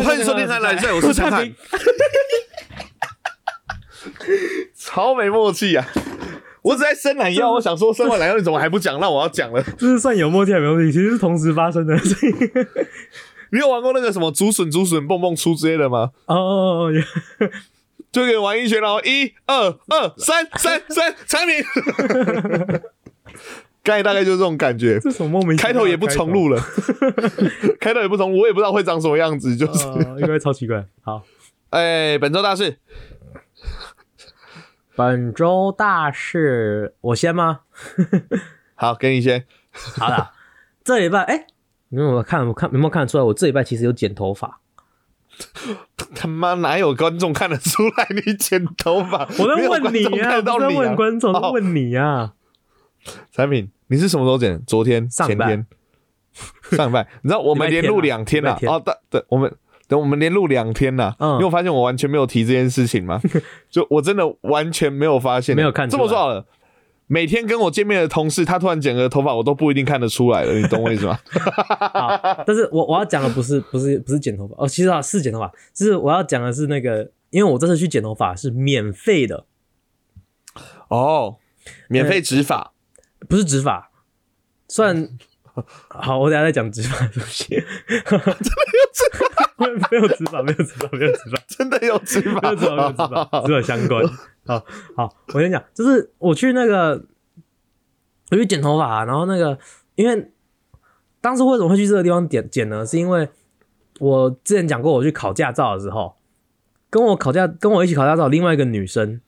欢迎收听《韩来赛》，我是陈汉，超没默契啊！我只在伸懒腰，我想说伸完懒腰你怎么还不讲？那我要讲了。这是算有默契还没默契？其实是同时发生的。你有玩过那个什么竹笋竹笋蹦蹦出之类的吗？哦哦哦，有就给玩一圈，然后一二二三三三产品，刚才大概就是这种感觉。这什么莫名开头也不重录了，开头 也不重，我也不知道会长什么样子，就是应该超奇怪。好，哎，本周大事，本周大事我先吗？好，给你先。好了，这礼拜哎，你有没有看？我看有没有看得出来？我这礼拜其实有剪头发。他妈哪有观众看得出来你剪头发？我在问你啊，我在问观众，在哦问你啊。产品，你是什么时候剪？昨天、上前天、上礼拜。你知道我们连录两天了哦，对对，我们等我们连录两天了。嗯你有发现我完全没有提这件事情吗？就我真的完全没有发现，没有看这么说好了。每天跟我见面的同事，他突然剪个头发，我都不一定看得出来了，你懂我意思吗？好，但是我我要讲的不是不是不是剪头发哦，其实啊是剪头发，就是我要讲的是那个，因为我这次去剪头发是免费的，哦，免费植发，不是执法，算 好，我等下再讲执法的东西。真的有执法？没有执法，没有执法，没有执法，真的有植没发有植发，没有执法，只有相关。好好，我先讲，就是我去那个我去剪头发、啊，然后那个因为当时为什么会去这个地方剪剪呢？是因为我之前讲过，我去考驾照的时候，跟我考驾跟我一起考驾照，另外一个女生，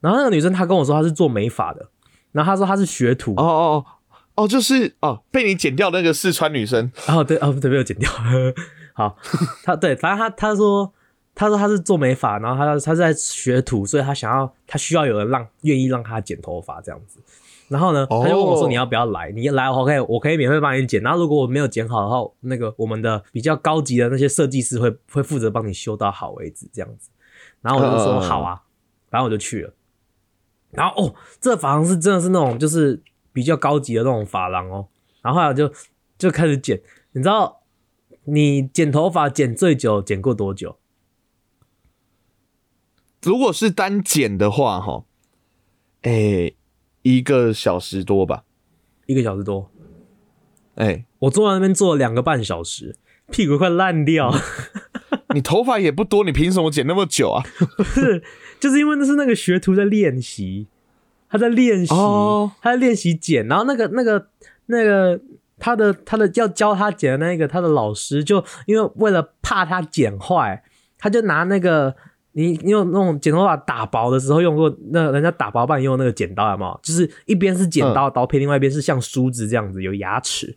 然后那个女生她跟我说她是做美发的，然后他说他是学徒，哦哦哦哦，就是哦，被你剪掉那个四川女生，哦，对，哦，对，没有剪掉。好，他对，反正他他说，他说他是做美发，然后他他是在学徒，所以他想要他需要有人让愿意让他剪头发这样子。然后呢，哦他就问我说：“你要不要来？你来，OK，我可以免费帮你剪。然后如果我没有剪好的话，那个我们的比较高级的那些设计师会会负责帮你修到好为止，这样子。”然后我就说：“嗯好啊。”然后我就去了。然后哦，这发廊是真的是那种就是比较高级的那种发廊哦。然后后来就就开始剪，你知道你剪头发剪最久剪过多久？如果是单剪的话，哈，哎、一个小时多吧，一个小时多。哎、我坐在那边坐了两个半小时，屁股快烂掉。你头发也不多，你凭什么剪那么久啊？不是，就是因为那是那个学徒在练习，他在练习，哦他在练习剪，然后那个那个那个他的他的要教他剪的那个他的老师就因为为了怕他剪坏，他就拿那个你你有那种剪头发打薄的时候用过，那人家打薄板用那个剪刀有没有？就是一边是剪刀刀片，另外一边是像梳子这样子有牙齿，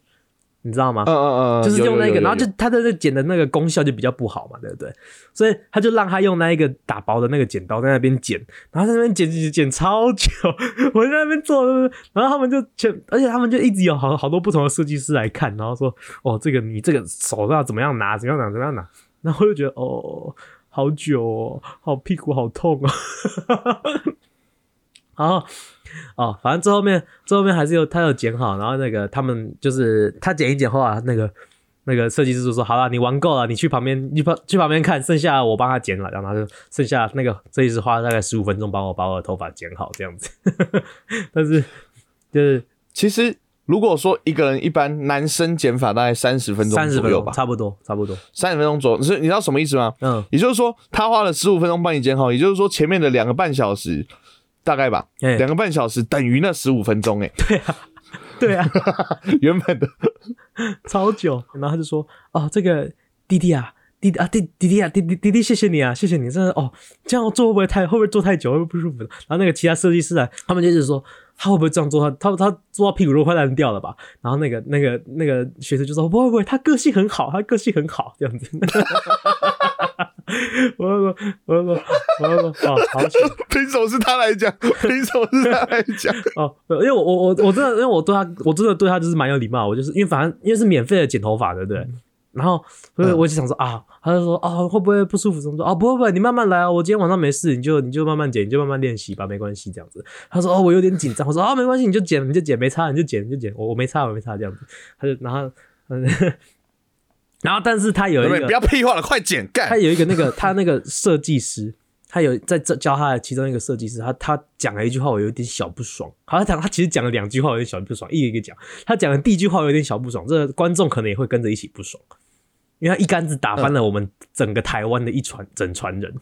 你知道吗？嗯嗯嗯，就是用那个，然后就他的那剪的那个功效就比较不好嘛，对不对？所以他就让他用那一个打薄的那个剪刀在那边剪，然后在那边剪剪剪剪超久，我在那边做，然后他们就全，而且他们就一直有好好多不同的设计师来看，然后说哦，这个你这个手要怎么样拿，怎么样拿，怎么样拿，然后我就觉得哦，好久哦，好屁股好痛哦，然后哦，反正最后面最后面还是有他有剪好，然后那个他们就是他剪一剪后啊，那个那个设计师就说：“好了，你玩够了，你去旁边，你旁去旁边看，剩下我帮他剪了。”然后他就剩下那个设计师花了大概十五分钟帮我把我的头发剪好这样子。但是就是其实如果说一个人一般男生剪发大概三十分钟三十分钟，左右吧，差不多差不多。三十分钟左右，是你知道什么意思吗？嗯，也就是说，他花了十五分钟帮你剪好，也就是说前面的两个半小时，大概吧，哎两个半小时等于那十五分钟，哎，对啊，对啊 原本的 超久。然后他就说：“哦，这个弟弟啊。”弟弟啊，弟弟弟啊，弟弟弟弟，谢谢你啊，谢谢你，真的哦，这样做会不会太会不会做太久，会不会不舒服？然后那个其他设计师啊，他们就一直说他会不会这样做，他他他做到屁股都快烂掉了吧？然后那个那个那个学生就说不会不会，他个性很好，他个性很好，这样子。我就说我就说我就说哦，好险凭什么是他来讲？凭什么是他来讲？哦，因为我我我我真的因为我对他我真的对他就是蛮有礼貌，我就是因为反正因为是免费的剪头发，对不对？然后所以嗯我就想说啊，他就说啊会不会不舒服？什么说啊不会不会，你慢慢来啊，我今天晚上没事，你就你就慢慢剪，你就慢慢练习吧，没关系这样子。他说哦我有点紧张，我说啊没关系，你就剪你就剪，没差你就剪你就剪，我我没差我没差这样子。他就然后嗯。然后，但是他有一个不？不要屁话了，快剪干他。有一个那个 他那个设计师，他有在这教他的其中一个设计师，他他讲了一句话，我有点小不爽。好，他讲他其实讲了两句话，我有点小不爽，一个一个讲。他讲的第一句话我有点小不爽，这个观众可能也会跟着一起不爽，因为他一竿子打翻了我们整个台湾的一船整船人。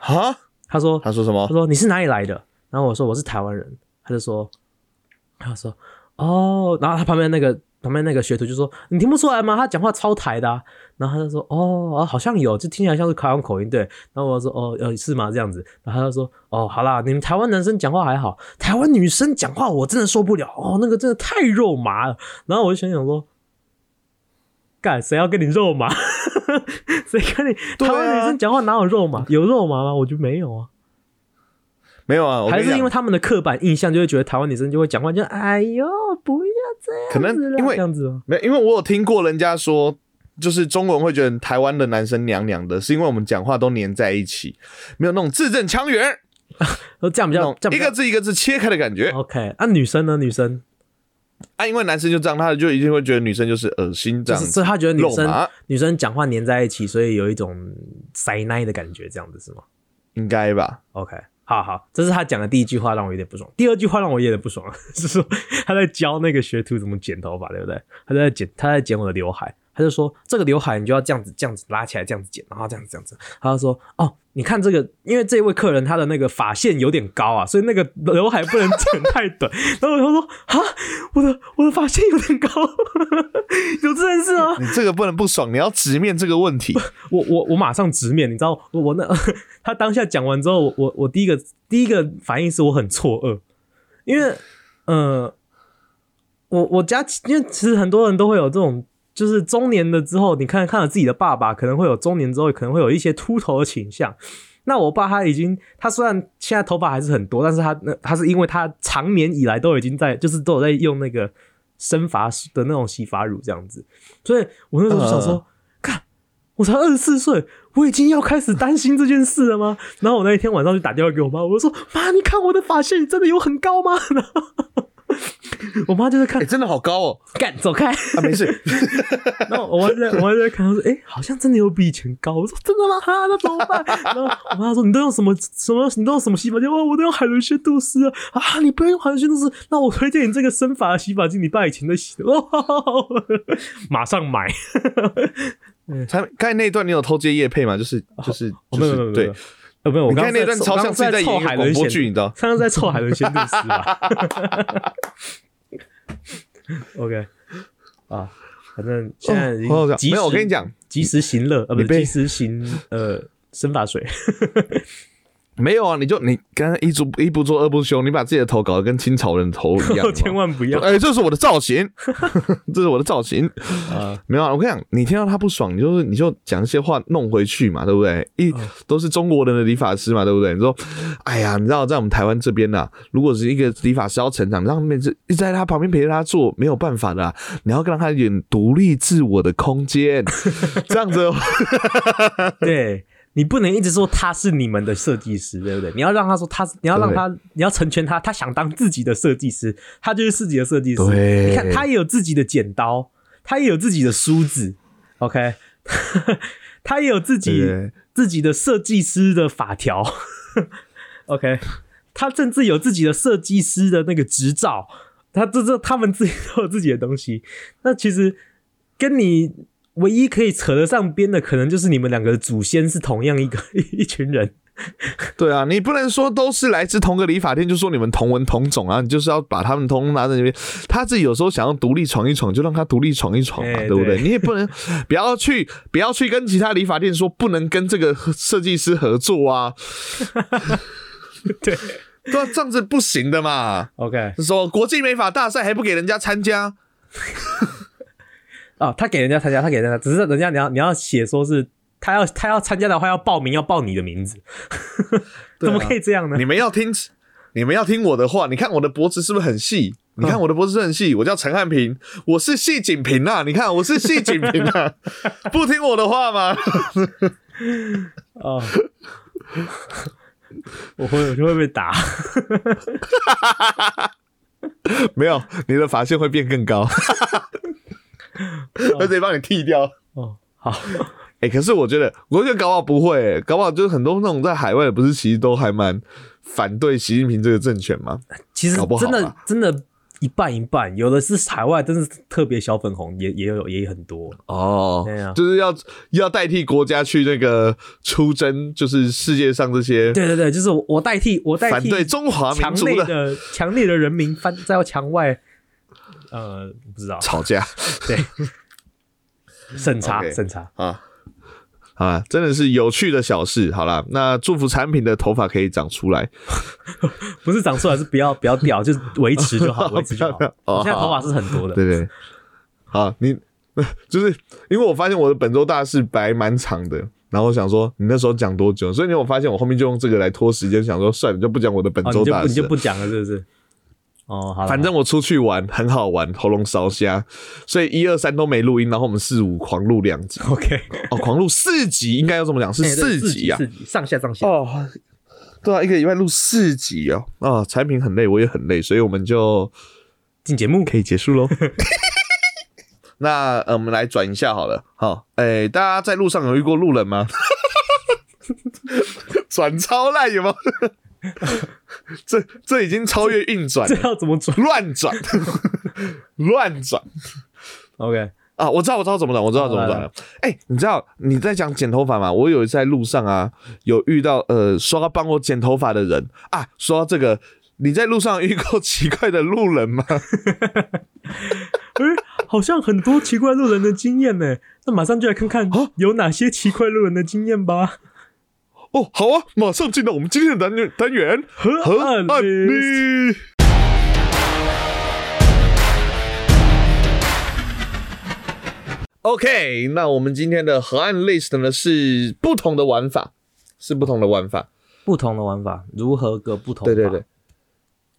啊？他说他说什么他？说你是哪里来的？然后我说我是台湾人，他就说，他说哦，然后他旁边那个旁边那个学徒就说你听不出来吗？他讲话超台的、然后他就说哦，好像有，就听起来像是台湾口音对。然后我说哦呃是吗？这样子。然后他就说哦好啦，你们台湾男生讲话还好，台湾女生讲话我真的受不了哦，那个真的太肉麻了。然后我就想想说。干谁要跟你肉麻？谁跟你台湾女生讲话哪有肉麻？有肉麻吗？我就没有啊。没有啊，还是因为他们的刻板印象，就会觉得台湾女生就会讲话就哎呦不要这样子啦，可能因为这样子吗？没有，因为我有听过人家说，就是中国人会觉得台湾的男生娘娘的，是因为我们讲话都黏在一起，没有那种字正腔圆，呃这样比较这样比较个字一个字切开的感觉。OK。那、女生呢？女生啊，因为男生就这样，他就一定会觉得女生就是恶心这样子，就是所以他觉得女生女生讲话黏在一起，所以有一种塞奶的感觉，这样子是吗应该吧？？OK。好好，这是他讲的第一句话，让我有点不爽。第二句话让我有点不爽，是说他在教那个学徒怎么剪头发，对不对？他在剪，他在剪我的刘海，他就说这个刘海你就要这样子，这样子拉起来，这样子剪，然后这样子，这样子。他就说哦，你看这个，因为这位客人他的那个发线有点高啊，所以那个刘海不能剪太短。然后我就说啊，我的我的发线有点高，有这件事吗？你这个不能不爽，你要直面这个问题。我我我马上直面，你知道我我那他当下讲完之后，我我我第一个第一个反应是我很错愕，因为呃，我我家因为其实很多人都会有这种，就是中年了之后，你看看了自己的爸爸，可能会有中年之后可能会有一些秃头的倾向。那我爸他已经，他虽然现在头发还是很多，但是他那他是因为他长年以来都已经在，就是都有在用那个生发的那种洗发乳这样子，所以我那时候就想说，嗯看我才二十四岁，我已经要开始担心这件事了吗？然后我那一天晚上就打电话给我妈，我就说妈，你看我的发线真的有很高吗？我妈就在看哎、，真的好高哦！干走开。啊，没事，然后我妈在，我妈在看，她说：“哎、好像真的有比以前高。”我说：“真的吗？哈，那怎么办？” 然后我妈说：“你都用什么什么？你都用什么洗发精？”哦，我都用海伦仙度丝啊！啊，你不要用海伦仙度丝，那我推荐你这个生发的洗发精，你爸以前在洗的，哦，马上买。才刚才那一段你有偷接叶配吗？就是就是哦就是对呃，没有，我你刚刚看那段超像是在海伦仙播剧你知道刚刚在凑海伦仙度斯吧？OK，啊，反正现在已经及时讲没有我跟你讲，及时行乐，呃，不是及时行呃生发水。没有啊，你就你刚刚一不一不做二不休，你把自己的头搞得跟清朝人的头一样 千万不要哎、这是我的造型，这是我的造型。啊！没有啊，我跟你讲，你听到他不爽，你就是你就讲一些话弄回去嘛，对不对？一都是中国人的理发师嘛，对不对？你说，哎呀，你知道在我们台湾这边呐、如果是一个理发师要成长，让他们一直在他旁边陪着他做，没有办法的啊、你要让他有点独立自我的空间，这样子对你不能一直说他是你们的设计师，对不对？你要让他说他是，你要让他，你要成全他，他想当自己的设计师，他就是自己的设计师。你看他也有自己的剪刀，他也有自己的梳子，OK，他也有自己自己的设计师的法条，OK，他甚至有自己的设计师的那个执照，他这这他们自己都有自己的东西。那其实跟你唯一可以扯得上边的，可能就是你们两个的祖先是同样一个一群人。对啊，你不能说都是来自同个理发店，就说你们同文同种啊，你就是要把他们通通拿在那边。他自己有时候想要独立闯一闯，就让他独立闯一闯嘛，哎对不对？对你也不能不要去不要去跟其他理发店说不能跟这个设计师合作啊，对对啊，这样子不行的嘛。，OK，说国际美发大赛还不给人家参加，哦，他给人家参加，他给人家，只是人家你要你要写说是他要他要参加的话要报名，要报你的名字，怎么可以这样呢你？们要听，你们要听我的话。你看我的脖子是不是很细？你看我的脖子是很细，我叫陈汉平，我是细锦平啊！你看我是细锦平啊，不听我的话吗？哦，我会我就会被打。没有，你的发线会变更高，而且帮你剃掉。哦，好，哎、可是我觉得，我觉得搞不好不会、欸，搞不好就是很多那种在海外的，不是其实都还蛮反对习近平这个政权吗？其实真的真的，一半一半，有的是海外，真是特别小粉红，也也有也很多。哦对啊就是要要代替国家去那个出征，就是世界上这些对对对，就是我我代替我代替反对中华民强族的强烈的人民翻在墙外，呃，不知道，吵架 对，审查审查，啊。啊，真的是有趣的小事。好啦，那祝福产品的头发可以长出来。不是长出来是不要不要掉，就是维持就好，维持就好。哦我现在头发是很多的，对对，好，你就是因为我发现我的本周大事白蛮长的，然后我想说你那时候讲多久，所以你有发现我后面就用这个来拖时间，想说算了，就不讲我的本哦，你就不你周大事你。就不讲了，是不是？哦，好，反正我出去玩很好玩，喉咙烧瞎，所以一二三都没录音，然后我们四五狂录两集，OK，哦，狂录四集，应该要这么讲，是四集啊，四集上下上下。哦，对啊，一个礼拜录四集哦，啊，产品很累，我也很累，所以我们就进节目可以结束喽。那呃，我们来转一下好了，好，哎、大家在路上有遇过路人吗？转超烂有没有？这这已经超越运转这了，要怎么转乱转，乱转？OK，啊！我知道，我知道怎么转，我知道怎么转。哎、你知道你在讲剪头发吗？我有一次在路上啊，有遇到呃说要帮我剪头发的人啊。说到这个，你在路上遇过奇怪的路人吗？哎、好像很多奇怪路人的经验呢。那马上就来看看哦有哪些奇怪路人的经验吧。哦，好啊，马上进到我们今天的单元单元河河岸岸 list。OK，那我们今天的河岸 list 呢是不同的玩法，是不同的玩法。不同的玩法，如何个不同？对对对，，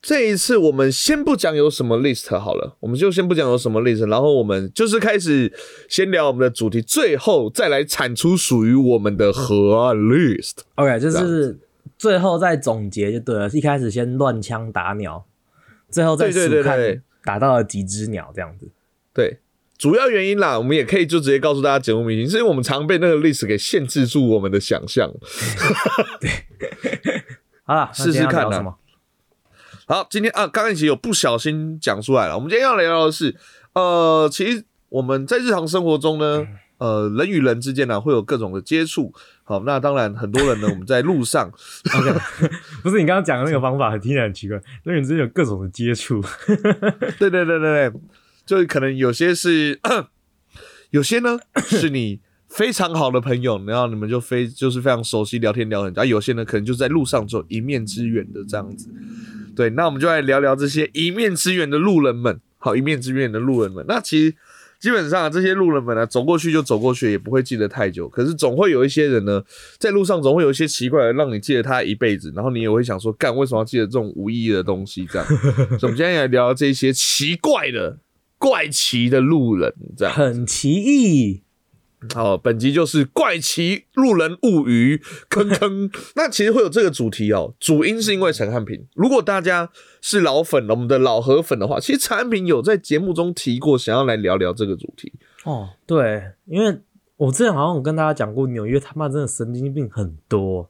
这一次我们先不讲有什么 list 好了，我们就先不讲有什么 list，然后我们就是开始先聊我们的主题，最后再来产出属于我们的河岸 list。OK，就是最后再总结就对了。一开始先乱枪打鸟，最后再数看打到了几只鸟这样子。对，主要原因啦，我们也可以就直接告诉大家节目明星，是因为我们常被那个 list 给限制住我们的想象。对好了，试试看？好，今天啊，刚刚其实有不小心讲出来了。我们今天要聊的是，呃，其实我们在日常生活中呢，呃，人与人之间呢会有各种的接触。好，那当然很多人呢，我们在路上，不是你刚刚讲的那个方法，很听起来很奇怪。人与人之间有各种的接触，对对对对对，就是可能有些是，有些呢 是你非常好的朋友，然后你们就非就是非常熟悉，聊天聊很久。啊，有些呢可能就在路上只有一面之缘的这样子。对，那我们就来聊聊这些一面之缘的路人们。好，一面之缘的路人们，那其实基本上、啊、这些路人们呢、走过去就走过去，也不会记得太久。可是总会有一些人呢，在路上总会有一些奇怪的，让你记得他一辈子，然后你也会想说，干为什么要记得这种无意义的东西？这样，所以我们今天来聊聊这些奇怪的、怪奇的路人，这样。很奇异。好，本集就是怪奇路人物语，坑坑。那其实会有这个主题哦，主因是因为陈汉平。如果大家是老粉了，我们的老河粉的话，其实陈汉平有在节目中提过，想要来聊聊这个主题。哦，对，因为我之前好像有跟大家讲过，纽约他妈真的神经病很多，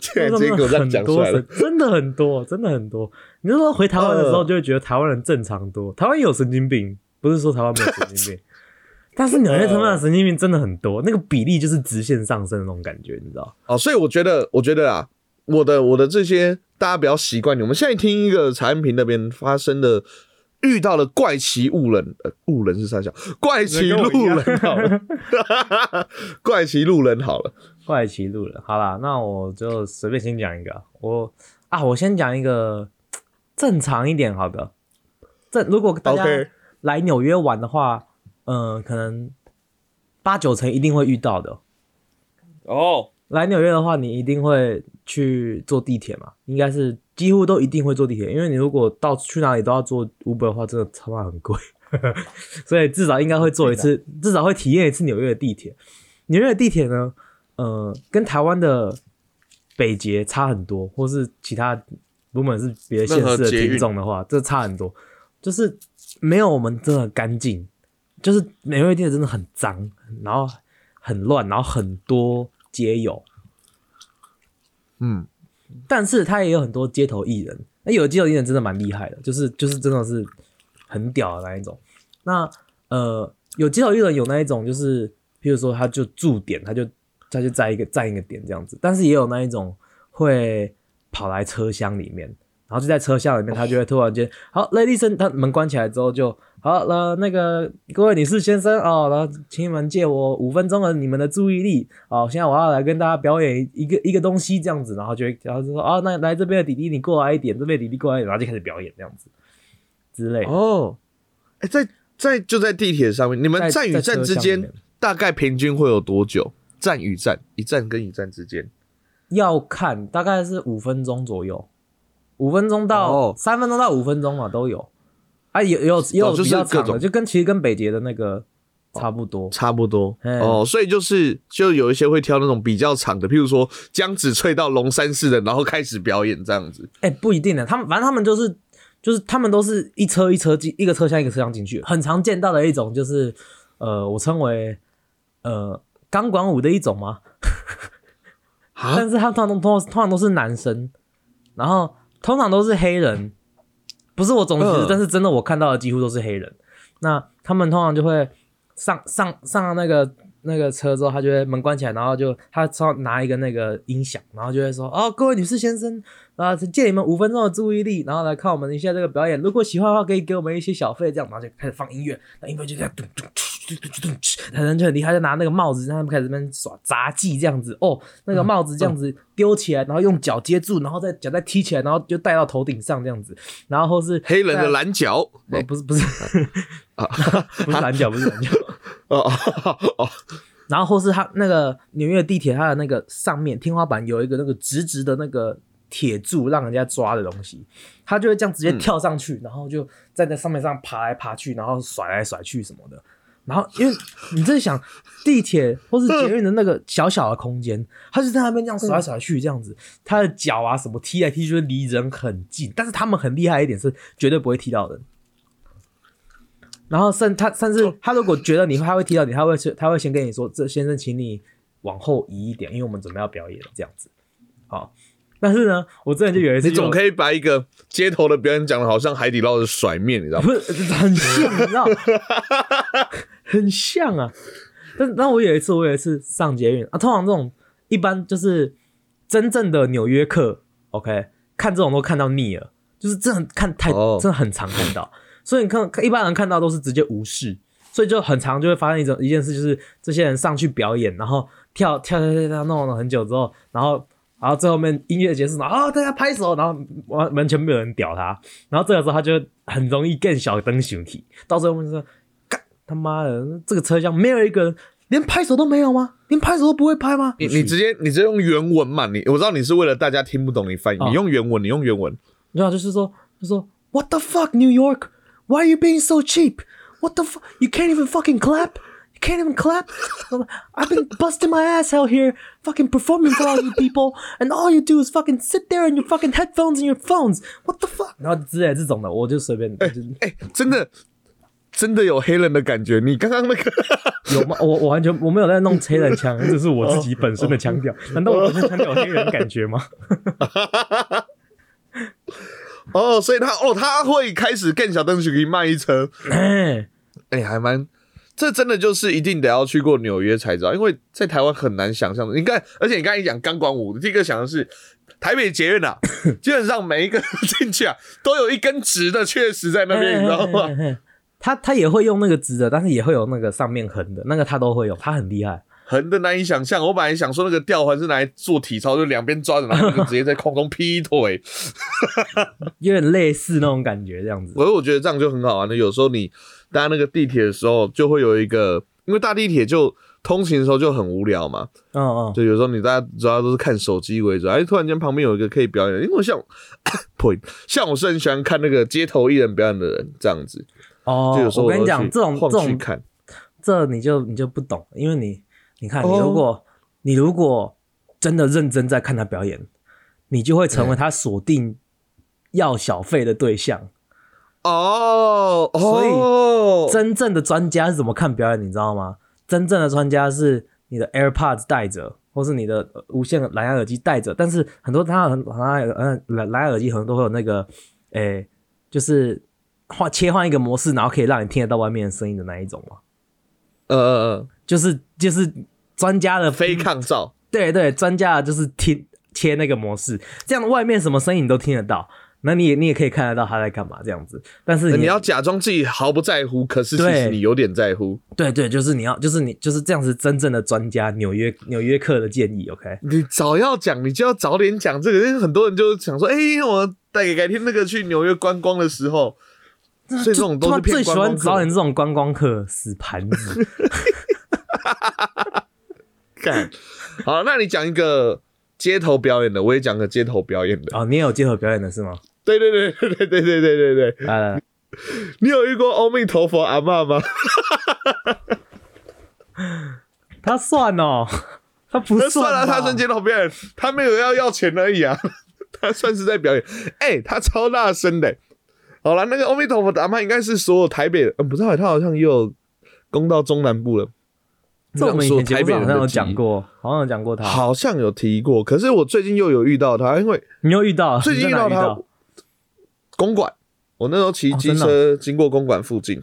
现在直接给我这样很多讲出来了，，真的很多，真的很多。你就说回台湾的时候，呃就会觉得台湾人正常多，台湾有神经病，不是说台湾没有神经病，但是纽约他妈的神经病真的很多，那个比例就是直线上升的那种感觉，你知道？哦，所以我觉得，我觉得啊，我的我的这些大家比较习惯。我们现在听一个产品那边发生的。遇到了怪奇误人，呃，误人是啥小？怪奇路人好了，怪奇路人好了。怪奇路人，好啦，那我就随便先讲一个啊，我啊，我先讲一个正常一点好的。正如果大家来纽约玩的话，嗯、可能八九成一定会遇到的。哦，来纽约的话，你一定会去坐地铁嘛？应该是几乎都一定会坐地铁，因为你如果到去哪里都要坐 Uber 的话，真的他妈很贵，所以至少应该会坐一次，至少会体验一次纽约的地铁。纽约的地铁呢，呃，跟台湾的北捷差很多，或是其他如果是别的县市的听众的话，这差很多，就是没有我们真的干净，就是美味店真的很脏，然后很乱，然后很多街友，嗯，但是他也有很多街头艺人，那有的街头艺人真的蛮厉害的，就是就是真的是很屌的那一种。那呃，有街头艺人有那一种，就是譬如说他就驻点，他就他就在一个在一个点这样子，但是也有那一种会跑来车厢里面，然后就在车厢里面，他就会突然间，好，ladies 他门关起来之后就好了，那个各位女士先生哦，然后请你们借我五分钟的你们的注意力。哦，现在我要来跟大家表演一个一个东西这样子，然后就会然后就说哦，那来这边的弟弟你过来一点，这边弟弟过来一点，然后就开始表演这样子之类。的。哦，哎、在在就在地铁上面，你们站与站之间大概平均会有多久？站与站，一站跟一站之间，要看大概是五分钟左右，五分钟到哦。三分钟到五分钟嘛都有，啊有有也有哦就是比较长的，就跟其实跟北捷的那个差不多。差不多嗯哦，所以就是就有一些会挑那种比较长的，譬如说江子翠到龙山寺的，然后开始表演这样子。哎、不一定的，他们反正他们就是就是他们都是一车一车进一个车厢一个车厢进去，很常见到的一种就是呃我称为呃钢管舞的一种吗？啊但是他通常都通通常都是男生，然后通常都是黑人，不是我种族歧视，嗯但是真的我看到的几乎都是黑人。那他们通常就会上上上那个那个车之后，他就会门关起来，然后就他超拿一个那个音响，然后就会说：“哦，各位女士先生，啊，借你们五分钟的注意力，然后来看我们一下这个表演。如果喜欢的话，可以给我们一些小费，这样，然后就开始放音乐，那音乐就这样咚咚咚咚咚咚，他人就很厉害，就拿那个帽子，让他们开始那边耍杂技这样子。哦，那个帽子这样子丢起来，然后用脚接住，然后再脚再踢起来，然后就戴到头顶上这样子，然后是黑人的蓝脚，哦，不是不是不是蓝脚，不是蓝脚。哦哦哦，然后或是他那个纽约地铁，它的那个上面天花板有一个那个直直的那个铁柱，让人家抓的东西，他就会这样直接跳上去，然后就在那上面上爬来爬去，然后甩来甩去什么的。然后因为你在想地铁或是捷运的那个小小的空间，他就在那边这样甩来甩去这样子，他的脚啊什么踢来踢去，就离人很近。但是他们很厉害一点是绝对不会踢到人。然后甚他甚至他如果觉得你他会踢到你，他会他会先跟你说：“这先生，请你往后移一点，因为我们准备要表演这样子。”好，但是呢，我之前就有一次你总可以把一个街头的表演讲的好像海底捞的甩面，你知道吗？不是 很像，你知道，很像啊。但但我有一次，我有一次上捷运啊，通常这种一般就是真正的纽约客，OK，看这种都看到腻了，就是真的看太、哦真的很常看到，所以你看一般人看到都是直接无视，所以就很常就会发生一种一件事，就是这些人上去表演，然后跳跳跳跳跳弄了很久之后，然后。然后最后面音乐结束，然后啊大家拍手，然后完完全没有人屌他，然后这个时候他就很容易更小灯熊体，到最后面就说干他妈的这个车厢没有一个人连拍手都没有吗？连拍手都不会拍吗？你你直接你直接用原文嘛，你我知道你是为了大家听不懂你翻译，哦你用原文，你用原文。对啊就是说，就说 What the fuck New York? Why are you being so cheap? What the fuck? You can't even fucking clap. You can't even clap. I've been busting my ass out here, fucking performing for all you people, and all you do is fucking sit there in your fucking headphones and your phones. What the fuck? 然后之类这种的，我就随便，就是哎、真的真的有黑人的感觉。你刚刚那个有吗？我我完全我没有在弄黑人腔，这是我自己本身的腔调。难道我本身腔调有黑人感觉吗？哦，所以他哦他会开始更小灯去给你卖一车，哎，哎、还蛮。这真的就是一定得要去过纽约才知道，因为在台湾很难想象的。你看，而且你刚才一讲钢管舞，第一个想的是台北捷运啊，基本上每一个进去啊，都有一根直的，确实在那边，你知道吗？他他也会用那个直的，但是也会有那个上面横的，那个他都会有，他很厉害。横的难以想象。我本来想说那个吊环是拿来做体操，就两边抓着，然后就直接在空中劈腿。有点类似那种感觉，这样子。我我觉得这样就很好玩的。有时候你搭那个地铁的时候，就会有一个，因为搭地铁就通勤的时候就很无聊嘛，嗯嗯，就有时候你大家主要都是看手机为主，哎，突然间旁边有一个可以表演，因为像呸，像我是很喜欢看那个街头艺人表演的人这样子，哦就有时候我跟你讲，这种晃这种去看，这你就你就不懂，因为你你看，你哦如果、你如果真的认真在看他表演，你就会成为他锁定要小费的对象。哦，所以哦，真正的专家是怎么看表演，你知道吗？真正的专家是你的 AirPods 带着，或是你的呃无线蓝牙耳机带着，但是很多他很蓝牙呃蓝蓝牙耳机可能都会有那个，诶、就是换切换一个模式，然后可以让你听得到外面的声音的那一种嘛，呃呃就是就是专家的呃，非抗噪，对对，专家的就是听切那个模式，这样外面什么声音你都听得到，那你也你也可以看得到他在干嘛这样子，但是你要假装自己毫不在乎，可是其实你有点在乎。对对，就是你要就是你就是这样子真正的专家，纽约纽约客的建议，OK。你早要讲，你就要早点讲这个，因为很多人就想说，哎、我带给改天那个去纽约观光的时候，所以这种都是最喜欢找你。这种观光客死盘子。干，好，那你讲一个街头表演的，我也讲个街头表演的。哦，你也有街头表演的是吗？对对对对对对对对对对，来来来，你有遇过阿弥陀佛阿嬷吗？他算哦，他不那算了，吧他算街头表演，他没有要要钱而已啊，他算是在表演。哎、他超大声的、好了，那个阿弥陀佛的阿嬷应该是所有台北人，嗯，不知道，他好像也有攻到中南部了。这我们以前节台北好像有讲过，好像有讲过他。好像有提过。可是我最近又有遇到他，因为你又遇到，最近遇遇到？他公馆，我那时候骑机车经过公馆附近，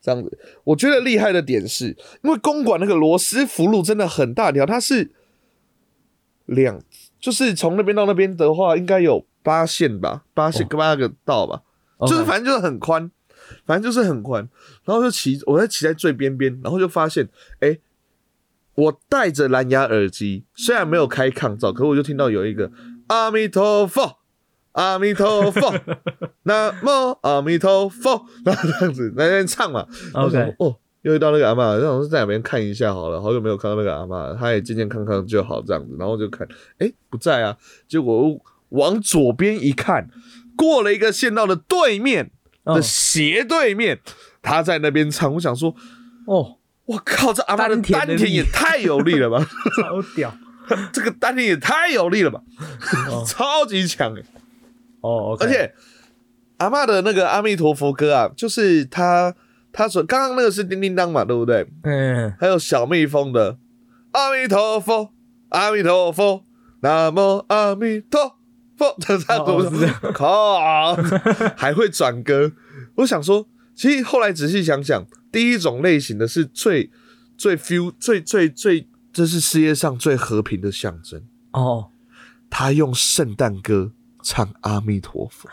这样子，我觉得厉害的点是，因为公馆那个罗斯福路真的很大条，它是两，就是从那边到那边的话，应该有八线吧，八线八个道吧就是反正就是很宽，反正就是很宽，然后就骑，我在骑在最边边，然后就发现，哎、我戴着蓝牙耳机，虽然没有开抗噪，可我就听到有一个阿弥陀佛，阿弥陀佛，南无阿弥陀佛，然后这样子在那边唱嘛。OK 说哦，又遇到那个阿嬷，然后在哪边看一下好了，好久没有看到那个阿嬷，她也健健康康就好这样子。然后就看，哎，不在啊。结果往左边一看，过了一个县道的对面的嗯斜对面，他在那边唱。我想说，哦，我靠，这阿妈的丹田也太有力了吧！超屌。这个丹田也太有力了吧，哦 超级强哎！哦而且阿妈的那个阿弥陀佛歌啊，就是他他说刚刚那个是叮叮当嘛，对不对？嗯，还有小蜜蜂的阿弥陀佛，阿弥陀佛，南无阿弥陀佛，这样哦是这子，靠，还会转歌。我想说，其实后来仔细想想，第一种类型的是最最 feel 最最最，这是世界上最和平的象征。哦，他用圣诞歌唱阿弥陀佛。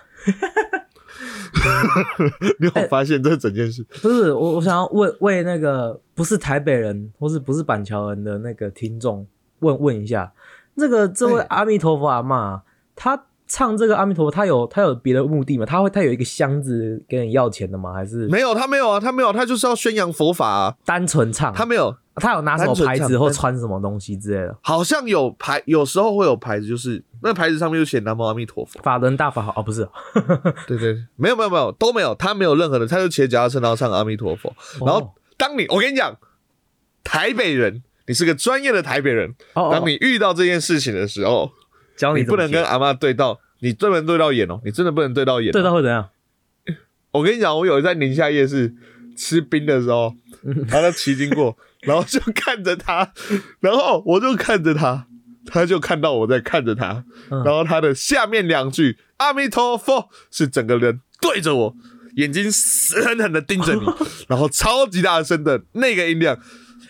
你有发现这整件事？不是我，我想要问为那个不是台北人或是不是板桥人的那个听众问问一下，这个这位哎阿弥陀佛阿嬷，他唱这个阿弥陀佛，他有他有别的目的吗？他会他有一个箱子给你要钱的吗？还是没有，他没有啊，他没有，他就是要宣扬佛法啊。单纯唱？他没有，他有拿什么牌子或穿什么东西之类的？好像有牌，有时候会有牌子，就是那牌子上面就写南无阿弥陀佛。法轮大法好哦，不是，对 对，对没有没有没有都没有，他没有任何的，他就骑着脚踏车然后唱阿弥陀佛。然后哦当你，我跟你讲，台北人，你是个专业的台北人，当你遇到这件事情的时候，教你不能跟阿妈对到，你不能对到眼哦，你真的不能对到眼哦。对到会怎样？我跟你讲，我有在宁夏夜市吃冰的时候，然 后他骑经过，然后就看着他，然后我就看着他，他就看到我在看着他，嗯然后他的下面两句“阿弥陀佛”是整个人对着我，眼睛死狠狠的盯着你，然后超级大声的那个音量。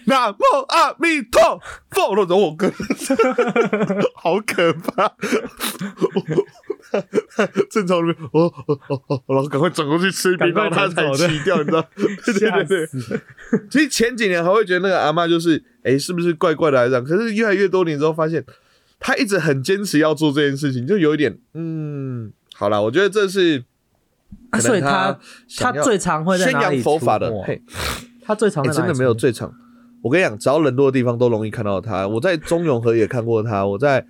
南无阿弥陀佛，我说我哥，好可怕！正从那边，哦哦哦哦，然后赶快转过去吃冰，赶快然后他才转走的骑掉，你知道？对对对对。其实前几年还会觉得那个阿嬷就是，哎、是不是怪怪的这样？可是越来越多年之后，发现他一直很坚持要做这件事情，就有一点，嗯，好啦，我觉得这是所以他他最常会在宣扬哪里佛法的嘿，他最常真的没有最长。我跟你讲，只要人多的地方都容易看到他。我在中永和也看过他，我在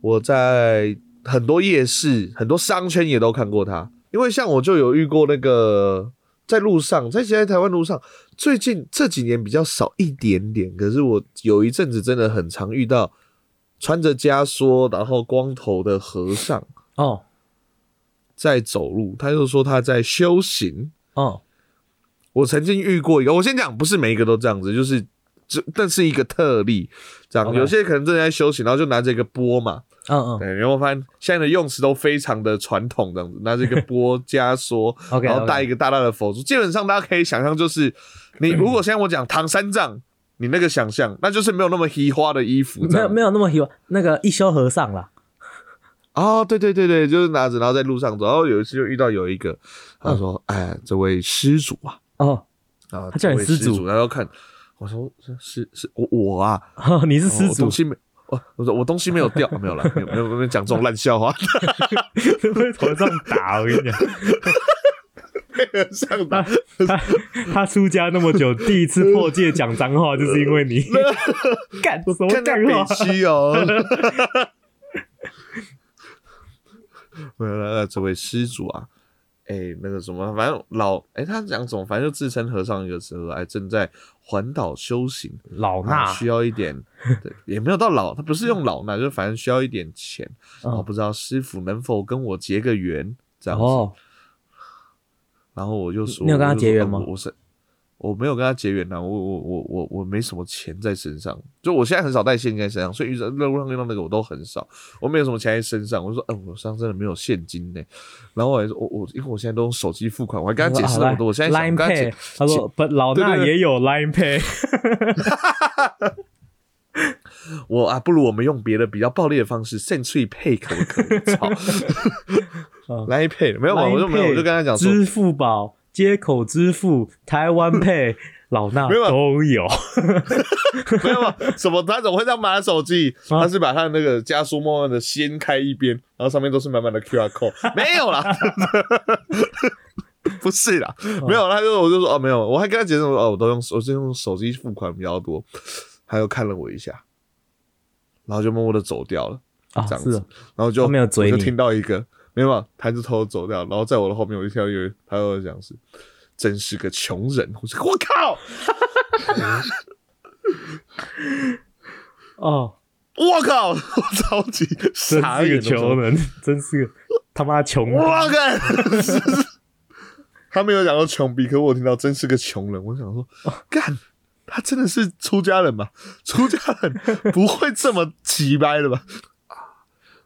我在很多夜市、很多商圈也都看过他。因为像我就有遇过那个在路上，在现在台湾路上，最近这几年比较少一点点，可是我有一阵子真的很常遇到穿着枷锁然后光头的和尚。哦，在走路，他就说他在修行。哦，我曾经遇过一个，我先讲，不是每一个都这样子，就是这，但是一个特例，这样有些可能正在休息，然后就拿着一个钵嘛，嗯嗯。对，然后发现现在的用词都非常的传统，这样子，拿着一个钵加说然后带一个大大的佛珠，基本上大家可以想象，就是你 如果现在我讲唐三藏，你那个想象，那就是没有那么稀花的衣服，没有没有那么喜欢那个一休和尚啦。哦，对对对对，就是拿着，然后在路上走，然后有一次就遇到有一个，他说：“哎，这位施主啊，哦，啊，他叫你施主主，然后看我说是是是我我啊，你是失主东，西没。”我我说我东西没有掉，没有了，没有没有没有讲这种烂笑话，会头上打。我跟你讲，上打他他出家那么久，第一次破戒讲脏话，就是因为你 干什么干话北？区哦。没有了，这位施主啊，哎、那个什么，反正老哎、他讲什么，反正就自称和尚一个时候，哎，正在环岛修行，啊老衲需要一点，对，也没有到老，他不是用老衲，就反正需要一点钱，然后不知道师傅能否跟我结个缘，这样子。哦，然后我就说，你有跟他结缘吗我是我没有跟他结缘呐、我我我我我没什么钱在身上，就我现在很少带现金在身上，所以遇到路上遇到那个我都很少，我没有什么钱在身上。我就说，嗯，我身上真的没有现金呢。然后我还说，我我因为我现在都用手机付款，我还跟他解释那么多，我现在想 Line 跟他解他说不，老对对对衲也有 Line Pay。我啊，不如我们用别的比较暴力的方式，，Send to Pay 可不可以？操嗯来配没有嘛？我就没有，我就跟他讲说，支付宝、接口支付、台湾 Pay，老衲没有啊都有。没有嘛？什么？他怎么会这样买手机？啊他是把他的那个加速慢慢的掀开一边，然后上面都是满满的 QR code，没有啦。不是啦，哦没有，他就我就说哦没有，我还跟他解释说哦，我都用我是用手机付款比较多，他又看了我一下，然后就默默的走掉了，啊，这样子然后就没有就听到一个没有嘛，他就偷偷走掉，然后在我的后面我就听到有他又讲是真是个穷人，我说我靠，哦，我靠，我超级真是个傻眼的时候穷人，真是个他妈穷人。我干！他没有讲到穷逼，可我听到真是个穷人。我想说，干，他真的是出家人吧？出家人不会这么奇掰的吧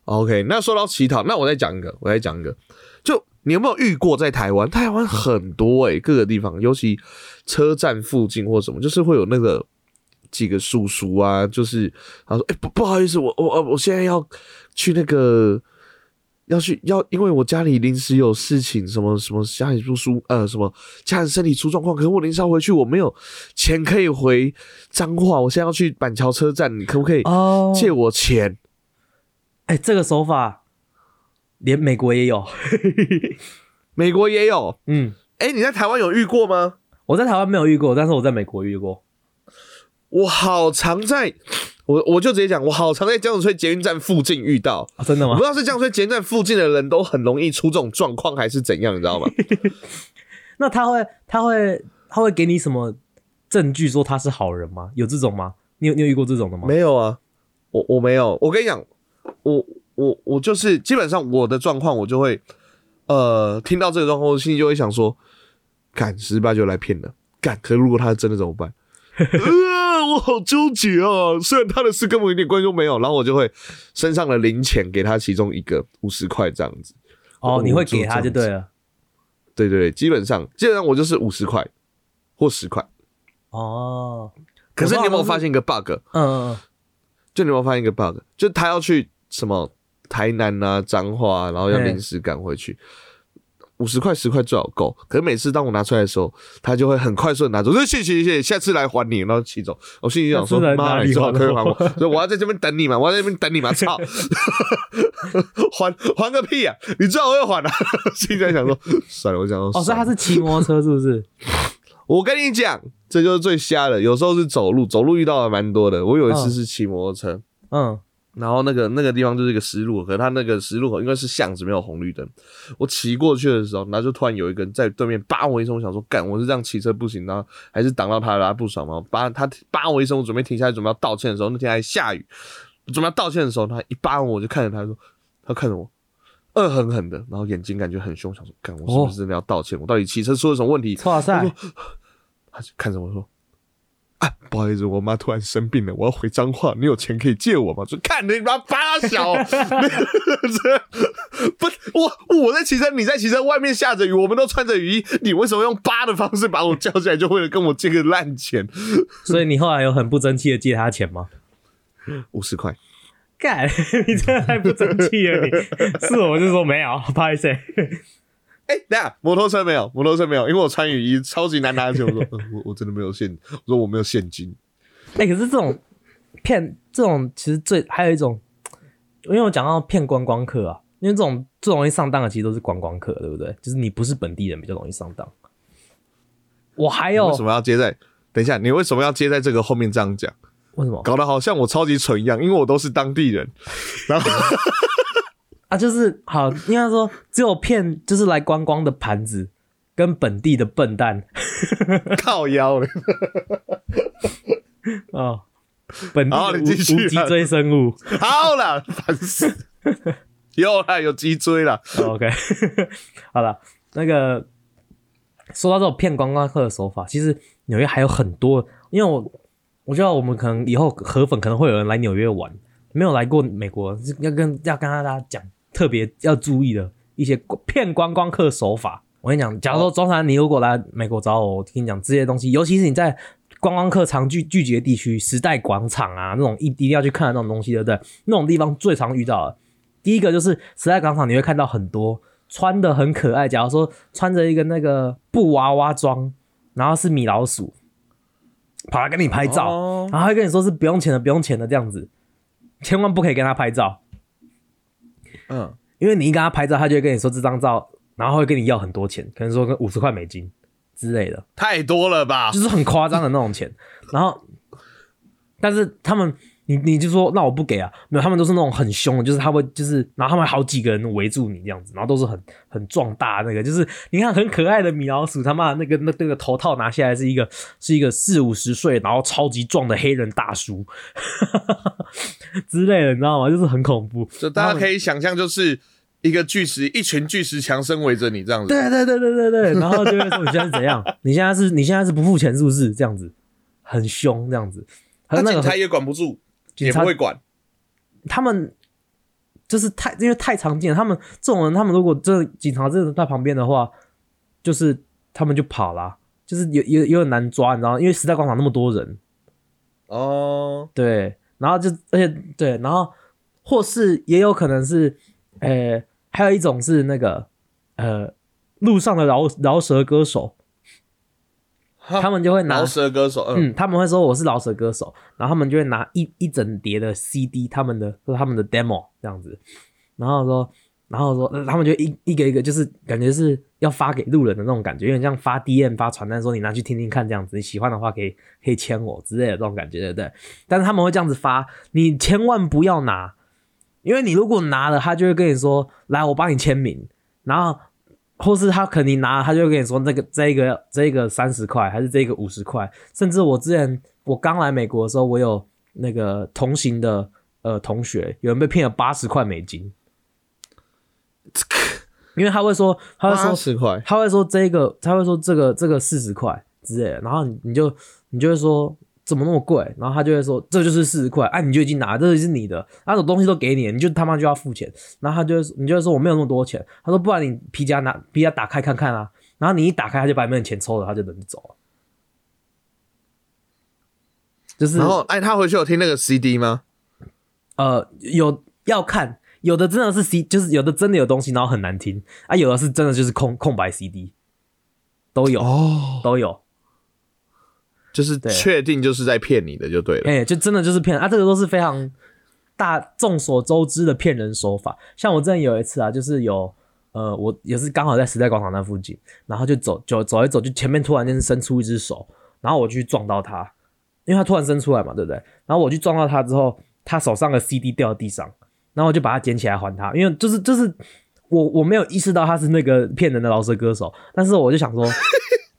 ？OK，那说到乞讨，那我再讲一个，我再讲一个，就你有没有遇过在台湾？台湾很多诶、各个地方，尤其车站附近或什么，就是会有那个几个叔叔啊，就是他说：“哎、不不好意思，我我我现在要去那个。”要去要，因为我家里临时有事情，什么什么家里不舒呃什么家人身体出状况，可是我临时要回去，我没有钱可以回彰化，我现在要去板桥车站，你可不可以哦，借我钱？哎，这个手法连美国也有。美国也有，嗯，哎、你在台湾有遇过吗？我在台湾没有遇过，但是我在美国遇过。我好常在，我我就直接讲，我好常在江子翠捷运站附近遇到，啊，真的吗我不知？道是江子翠捷运站附近的人都很容易出这种状况，还是怎样，你知道吗？那他会他会他会给你什么证据说他是好人吗？有这种吗？你有你有遇过这种的吗？没有啊，我我没有。我跟你讲，我我我就是基本上我的状况，我就会呃听到这个状况，我心里就会想说，干十八就来骗了，干。可是如果他是真的怎么办？呃，我好纠结啊！虽然他的事跟我一点关系都没有，然后我就会身上的零钱给他其中一个五十块这样子。哦，你会给他就对了。对对对，基本上基本上我就是五十块或十块。哦，可是你有没有发现？现一个 bug？嗯嗯嗯，就你有没有发现一个 bug？就他要去什么台南啊、彰化、啊，然后要嘿临时赶回去，五十块、十块最好够。可是每次当我拿出来的时候，他就会很快速的拿走，说谢谢谢谢，下次来还你，然后骑走。我心里想说妈，你最好可以还还我，所以我要在这边等你嘛，我要在这边等你嘛，操，还还个屁啊、你最好会还啊！心里在想说，算了，我想说，哦，所以他是骑摩托车是不是？我跟你讲，这就是最瞎的。有时候是走路，走路遇到的蛮多的。我有一次嗯是骑摩托车。嗯，然后那个那个地方就是一个十字路口，可是它那个十字路口应该是巷子，没有红绿灯。我骑过去的时候，然后就突然有一个人在对面叭我一声，我想说干，我是这样骑车不行，然后还是挡到他了，他不爽嘛，叭他叭我一声，我准备停下来准备要道歉的时候，那天还下雨，准备要道歉的时候，他一扒我，我就看着他说，他看着我，恶狠狠的，然后眼睛感觉很凶，想说，干我是不是真的要道歉？我到底骑车出了什么问题？哇塞！他就看着我说。啊，不好意思，我妈突然生病了，我要回彰化，你有钱可以借我吗？说看你妈八小，不，我我在骑车，你在骑车，外面下着雨，我们都穿着雨衣，你为什么用八的方式把我叫起来，就为了跟我借个烂钱？所以你后来有很不争气的借他钱吗？五十块，干，你真的太不争气了！你是我就说没有，不好意思。哎，等下，摩托车没有，摩托车没有，因为我穿雨衣，超级难拿钱。我说，我我真的没有现，我说我没有现金。哎，可是这种骗，这种其实最还有一种，因为我讲到骗观光客啊，因为这种最容易上当的其实都是观光客，对不对？就是你不是本地人比较容易上当。我还有为什么要接在？等一下，你为什么要接在这个后面这样讲？为什么？搞得好像我超级蠢一样，因为我都是当地人，然后。啊，就是好，应该说只有骗就是来观光的盘子跟本地的笨蛋 靠腰了。哦，本地无无脊椎生物，好了，烦死，有了有脊椎了。OK，好了，那个说到这种骗观光客的手法，其实纽约还有很多，因为我我知道我们可能以后河粉可能会有人来纽约玩，没有来过美国，要跟要跟大家讲。特别要注意的一些骗观光客手法，我跟你讲，假如说中山，你如果来美国找我，我跟你讲这些东西，尤其是你在观光客常聚聚集的地区，时代广场啊那种一一定要去看的那种东西，对不对？那种地方最常遇到的，第一个就是时代广场，你会看到很多穿的很可爱，假如说穿着一个那个布娃娃装，然后是米老鼠，跑来跟你拍照，然后会跟你说是不用钱的，不用钱的这样子，千万不可以跟他拍照。嗯，因为你一跟他拍照，他就会跟你说这张照，然后会跟你要很多钱，可能说跟五十块美金之类的，太多了吧？就是很夸张的那种钱。然后，但是他们。你你就说那我不给啊，没有，他们都是那种很凶的，就是他会就是，然后他们好几个人围住你这样子，然后都是很很壮大那个，就是你看很可爱的米老鼠，他妈那个那那个头套拿下来是一个是一个四五十岁，然后超级壮的黑人大叔 之类的，你知道吗？就是很恐怖，就大家可以想象，就是一个巨石，一群巨石强森围着你这样子，对对对对对对，然后就会说你现在是怎样？你现在是你现在是不付钱是不是？这样子很凶这样子，那警察也管不住。也不会管，他们就是太因为太常见，他们这种人，他们如果这警察真的在旁边的话，就是他们就跑了，就是有有有点难抓，你知道吗？因为时代广场那么多人，哦，对，然后就而且对，然后或是也有可能是，呃，还有一种是那个呃路上的饶饶舌歌手。他们就会拿饶舌歌手，嗯，他们会说我是老舌歌手，然后他们就会拿一一整叠的 CD，他们的是他们的 demo 这样子，然后说，然后说，他们就一一个一个就是感觉是要发给路人的那种感觉，有点像发 DM 发传单，说你拿去听听看这样子，你喜欢的话可以可以签我之类的这种感觉，对不对？但是他们会这样子发，你千万不要拿，因为你如果拿了，他就会跟你说，来我帮你签名，然后。或是他肯定拿，他就跟你说那个这个这个三十块，还是这个五十块。甚至我之前我刚来美国的时候，我有那个同行的呃同学，有人被骗了八十块美金。因为他会说，他会说十块，他会说这个，他会说这个这个四十块之类的，然后你就你就会说。怎么那么贵？然后他就会说这就是四十块，哎，你就已经拿，这是你的，那种东西都给你，你就他妈就要付钱。然后他就会你就会说我没有那么多钱，他说不然你皮夹拿皮夹打开看看啊。然后你一打开，他就把你的钱抽了，他就等着走了。就是，然后哎，他回去有听那个 CD 吗？呃，有要看，有的真的是 C，就是有的真的有东西，然后很难听啊，有的是真的就是空空白 CD，都有哦，都有。就是确定就是在骗你的就对了，哎，就真的就是骗啊！这个都是非常大众所周知的骗人手法。像我之前有一次啊，就是有呃，我也是刚好在时代广场那附近，然后就走走走一走，就前面突然间伸出一只手，然后我去撞到他，因为他突然伸出来嘛，对不对？然后我去撞到他之后，他手上的 CD 掉在地上，然后我就把它捡起来还他，因为就是就是我我没有意识到他是那个骗人的老舌歌手，但是我就想说。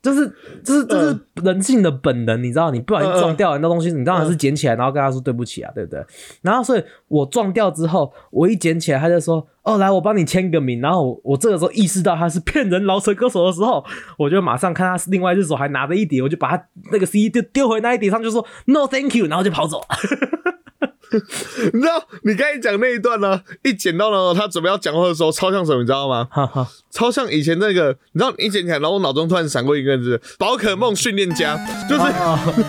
就是就是这是人性的本能，你知道，你不小心撞掉很多东西，你当然是捡起来，然后跟他说对不起啊，对不对？然后所以我撞掉之后，我一捡起来，他就说：“哦，来，我帮你签个名。”然后我我这个时候意识到他是骗人饶舌歌手的时候，我就马上看他另外一只手还拿着一叠，我就把他那个 CD 丢丢回那一叠上，就说 “No thank you”，然后就跑走。你知道你刚才讲那一段呢？一剪到呢，他准备要讲话的时候，超像什么？你知道吗？哈哈，超像以前那个，你知道，一捡起来，然后我脑中突然闪过一个字“宝可梦训练家”，就是那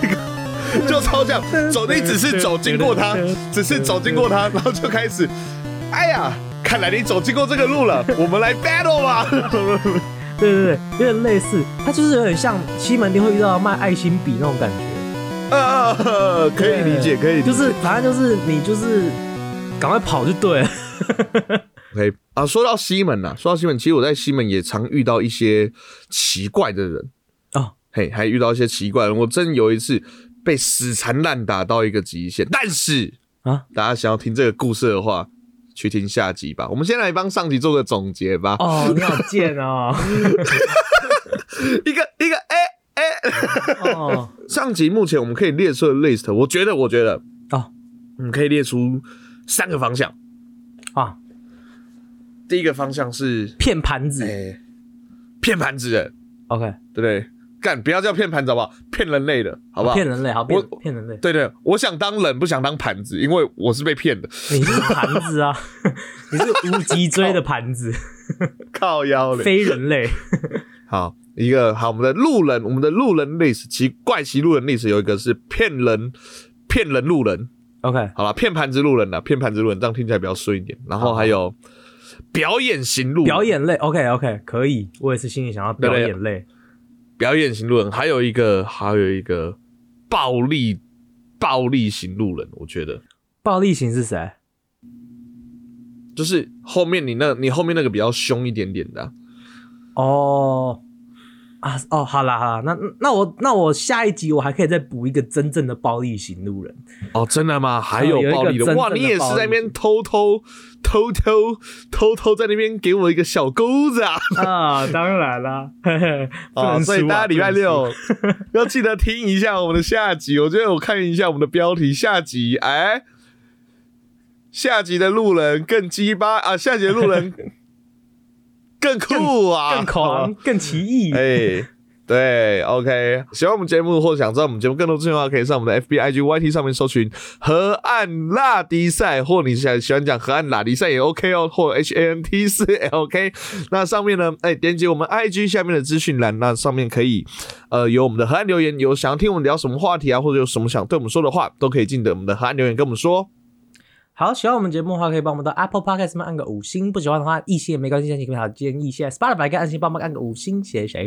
个，就超像走，你只是走经过他，只是走经过他，然后就开始，哎呀，看来你走经过这个路了，我们来 battle 吧。对对对，有点类似，他就是有点像西门町会遇到卖爱心笔那种感觉。啊，可以理解，可以理解，就是反正就是你就是赶快跑就对了。OK 啊，说到西门呐，说到西门，其实我在西门也常遇到一些奇怪的人哦，嘿，还遇到一些奇怪的人。我真有一次被死缠烂打到一个极限，但是啊，大家想要听这个故事的话，去听下集吧。我们先来帮上集做个总结吧。哦，你好贱哦，一个一个哎。哦，上集目前我们可以列出的 list，我觉得，我觉得，哦，我们可以列出三个方向啊。第一个方向是骗盘子，骗盘子的，OK，对不对？干，不要叫骗盘子好不好？骗人类的，好不好？骗人类，好，骗骗人类。对对，我想当人，不想当盘子，因为我是被骗的。你是盘子啊，你是无脊椎的盘子，靠腰的非人类。好。一个好，我们的路人，我们的路人历史，奇怪奇路人历史有一个是骗人，骗人路人，OK，好了，骗盘子路人的，骗盘子路人，这样听起来比较顺一点。然后还有表演型路人，表演类，OK OK，可以，我也是心里想要表演类，表演型路人，还有一个还有一个暴力暴力型路人，我觉得。暴力型是谁？就是后面你那，你后面那个比较凶一点点的，哦。啊哦，好啦好啦，那那我那我下一集我还可以再补一个真正的暴力型路人哦，真的吗？还有暴力的哇！你也是在那边偷偷偷偷偷偷在那边给我一个小钩子啊！啊，当然啦，啊，所以大家礼拜六 要记得听一下我们的下集。我觉得我看一下我们的标题，下集哎，下集的路人更鸡巴啊！下集的路人。更酷啊，更狂，更奇异。哎，对，OK。喜欢我们节目或者想知道我们节目更多资讯的话，可以上我们的 FB、IG、YT 上面搜寻“河岸拉迪赛”，或你想喜欢讲“河岸拉迪赛”也 OK 哦，或 H A N T 四 L K。那上面呢，哎，点击我们 IG 下面的资讯栏，那上面可以呃有我们的河岸留言，有想要听我们聊什么话题啊，或者有什么想对我们说的话，都可以进的我们的河岸留言跟我们说。好，喜欢我们节目的话，可以帮我们到 Apple Podcast 上按个五星；不喜欢的话，一星也没关系，请给好建议。现在 Spotify 跟安心帮忙按个五星，谢谢。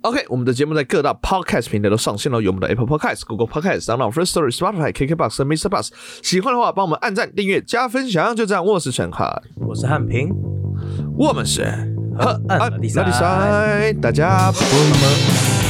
OK，我们的节目在各大 Podcast 平台都上线了，有我们的 Apple Podcast、Google Podcast、SoundCloud、First Story、Spotify、KKBox 和 Mr. Bus。喜欢的话，帮我们按赞、订阅、加分享。就这样，我是陈汉，我是汉平，我们是和安迪赛，大家不么。